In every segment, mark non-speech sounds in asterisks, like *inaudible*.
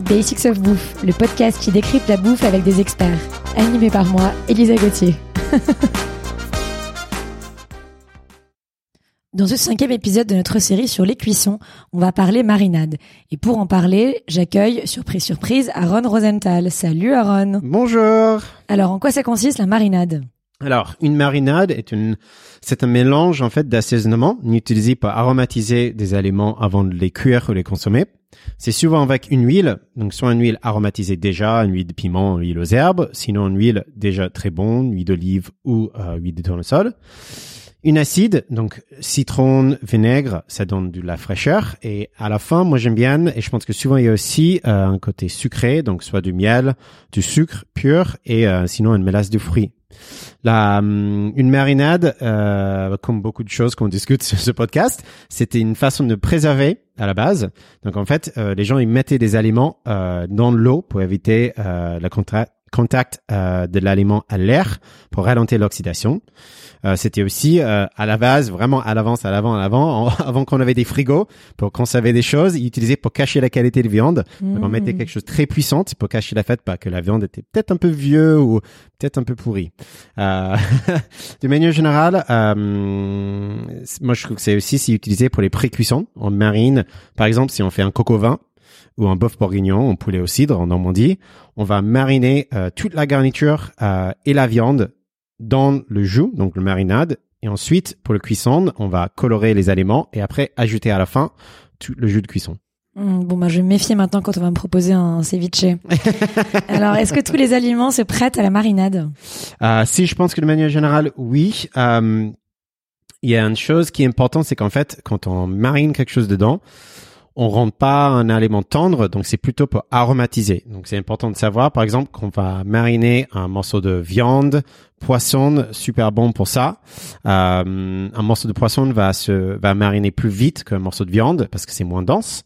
Basics of Bouffe, le podcast qui décrypte la bouffe avec des experts. Animé par moi, Elisa Gauthier. *laughs* Dans ce cinquième épisode de notre série sur les cuissons, on va parler marinade. Et pour en parler, j'accueille, surprise surprise, Aaron Rosenthal. Salut Aaron Bonjour Alors, en quoi ça consiste la marinade? Alors, une marinade est une, c'est un mélange en fait d'assaisonnement utilisé pour aromatiser des aliments avant de les cuire ou les consommer. C'est souvent avec une huile, donc soit une huile aromatisée déjà, une huile de piment, une huile aux herbes, sinon une huile déjà très bonne, huile d'olive ou euh, huile de tournesol. Une acide, donc citron, vinaigre, ça donne de la fraîcheur. Et à la fin, moi j'aime bien, et je pense que souvent il y a aussi euh, un côté sucré, donc soit du miel, du sucre pur, et euh, sinon une mélasse de fruits. La, hum, une marinade, euh, comme beaucoup de choses qu'on discute *laughs* sur ce podcast, c'était une façon de préserver à la base. Donc en fait, euh, les gens ils mettaient des aliments euh, dans l'eau pour éviter euh, le contra- contact euh, de l'aliment à l'air pour ralentir l'oxydation. Euh, c'était aussi euh, à la base, vraiment à l'avance, à l'avant, à l'avant, *laughs* avant qu'on avait des frigos pour conserver des choses, utilisaient pour cacher la qualité de viande. Donc, on Mmh. mettait quelque chose de très puissant pour cacher la fait bah, que la viande était peut-être un peu vieux ou peut-être un peu pourrie. Euh, *laughs* de manière générale, euh, moi je trouve que c'est aussi c'est utilisé pour les pré-cuissons en marine. Par exemple, si on fait un au vin ou un bœuf bourguignon, un poulet au cidre en Normandie, on va mariner euh, toute la garniture euh, et la viande dans le jus, donc le marinade. Et ensuite, pour le cuisson, on va colorer les aliments et après ajouter à la fin tout le jus de cuisson. Mmh, Bon, bah, je vais me méfier maintenant quand on va me proposer un ceviche. *laughs* Alors, est-ce que tous les aliments se prêtent à la marinade? Euh, si je pense que de manière générale, oui. Euh, Il y a une chose qui est importante, c'est qu'en fait, quand on marine quelque chose dedans, on rend pas un aliment tendre, donc c'est plutôt pour aromatiser. Donc c'est important de savoir, par exemple, qu'on va mariner un morceau de viande, poisson, super bon pour ça. Euh, un morceau de poisson va se va mariner plus vite qu'un morceau de viande parce que c'est moins dense.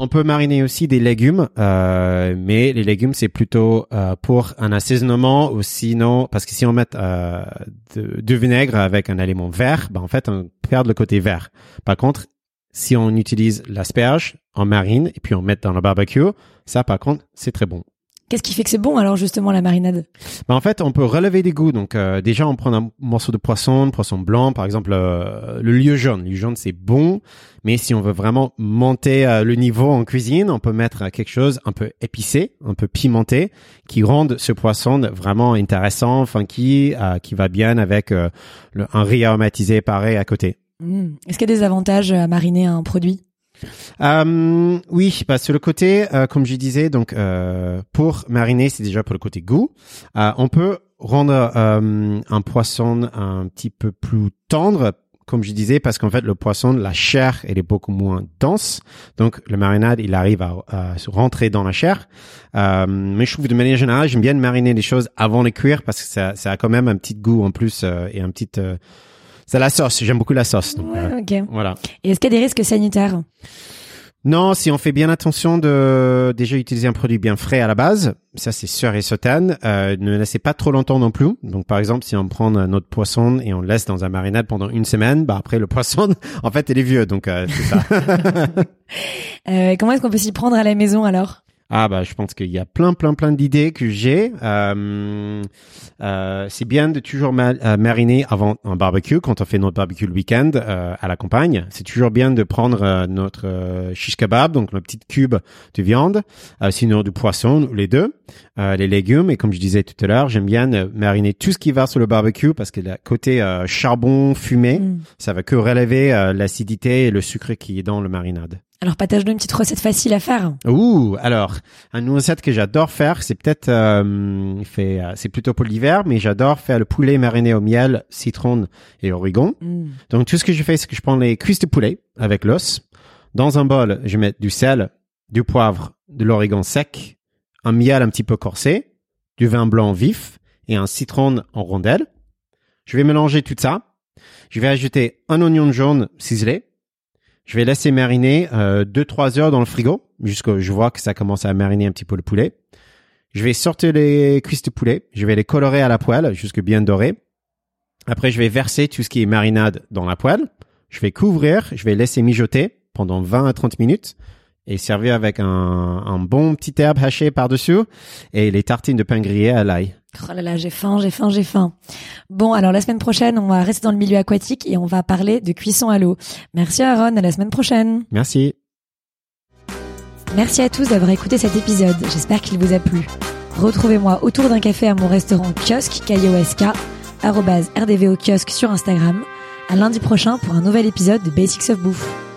On peut mariner aussi des légumes, euh, mais les légumes c'est plutôt euh, pour un assaisonnement ou sinon parce que si on met euh, du vinaigre avec un aliment vert, ben en fait on perd le côté vert. Par contre, si on utilise l'asperge en marine et puis on met dans le barbecue, ça par contre c'est très bon. Qu'est-ce qui fait que c'est bon alors justement la marinade? Ben, en fait, on peut relever des goûts. Donc euh, déjà, on prend un morceau de poisson, poisson blanc, par exemple euh, le lieu jaune. Le lieu jaune, c'est bon, mais si on veut vraiment monter euh, le niveau en cuisine, on peut mettre quelque chose un peu épicé, un peu pimenté, qui rende ce poisson vraiment intéressant, funky, euh, qui va bien avec euh, le, un riz aromatisé pareil à côté. Est-ce qu'il y a des avantages à mariner un produit? Euh, oui, bah, sur le côté, euh, comme je disais, donc euh, pour mariner, c'est déjà pour le côté goût. Euh, on peut rendre euh, un poisson un petit peu plus tendre, comme je disais, parce qu'en fait le poisson, la chair, elle est beaucoup moins dense. Donc le marinade, il arrive à, à rentrer dans la chair. Euh, mais je trouve de manière générale, j'aime bien mariner les choses avant les cuire parce que ça, ça a quand même un petit goût en plus euh, et un petit. euh, c'est la sauce. J'aime beaucoup la sauce. Donc, euh, Ouais, ok. voilà. Et est-ce qu'il y a des risques sanitaires Non, si on fait bien attention de déjà utiliser un produit bien frais à la base, ça c'est sûr et certain. Euh, ne laissez pas trop longtemps non plus. Donc par exemple, si on prend notre poisson et on le laisse dans un marinade pendant une semaine, bah après le poisson, *laughs* en fait, il est vieux. Donc euh, c'est ça. *laughs* Euh, Comment est-ce qu'on peut s'y prendre à la maison alors? Ah bah je pense qu'il y a plein plein plein d'idées que j'ai. Euh, euh, c'est bien de toujours ma- euh, mariner avant un barbecue quand on fait notre barbecue le week-end euh, à la campagne. C'est toujours bien de prendre euh, notre euh, shish kebab, donc notre petite cube de viande, euh, sinon du poisson ou les deux, euh, les légumes et comme je disais tout à l'heure, j'aime bien mariner tout ce qui va sur le barbecue parce que le côté euh, charbon fumé, Mmh. ça va que relever l'acidité et le sucre qui est dans le marinade. Alors partage-nous une petite recette facile à faire. Ouh, alors, une recette que j'adore faire, c'est peut-être, euh, fait, euh, c'est plutôt pour l'hiver, mais j'adore faire le poulet mariné au miel, citron et origan. Mmh. Donc, tout ce que je fais, c'est que je prends les cuisses de poulet avec l'os. Dans un bol, je mets du sel, du poivre, de l'origan sec, un miel un petit peu corsé, du vin blanc vif et un citron en rondelles. Je vais mélanger tout ça. Je vais ajouter un oignon jaune ciselé. Je vais laisser mariner euh, 2-3 heures dans le frigo jusqu'à je vois que ça commence à mariner un petit peu le poulet. Je vais sortir les cuisses de poulet. Je vais les colorer à la poêle jusque bien dorées. Après, je vais verser tout ce qui est marinade dans la poêle. Je vais couvrir. Je vais laisser mijoter pendant 20 à 30 minutes. Et servi avec un, un bon petit herbe haché par-dessus et les tartines de pain grillé à l'ail. Oh là là, j'ai faim, j'ai faim, j'ai faim. Bon, alors la semaine prochaine, on va rester dans le milieu aquatique et on va parler de cuisson à l'eau. Merci Aaron, à la semaine prochaine. Merci. Merci à tous d'avoir écouté cet épisode. J'espère qu'il vous a plu. Retrouvez-moi autour d'un café à mon restaurant kiosque KIOSK, rdvo kiosque sur Instagram. À lundi prochain pour un nouvel épisode de Basics of Bouffe.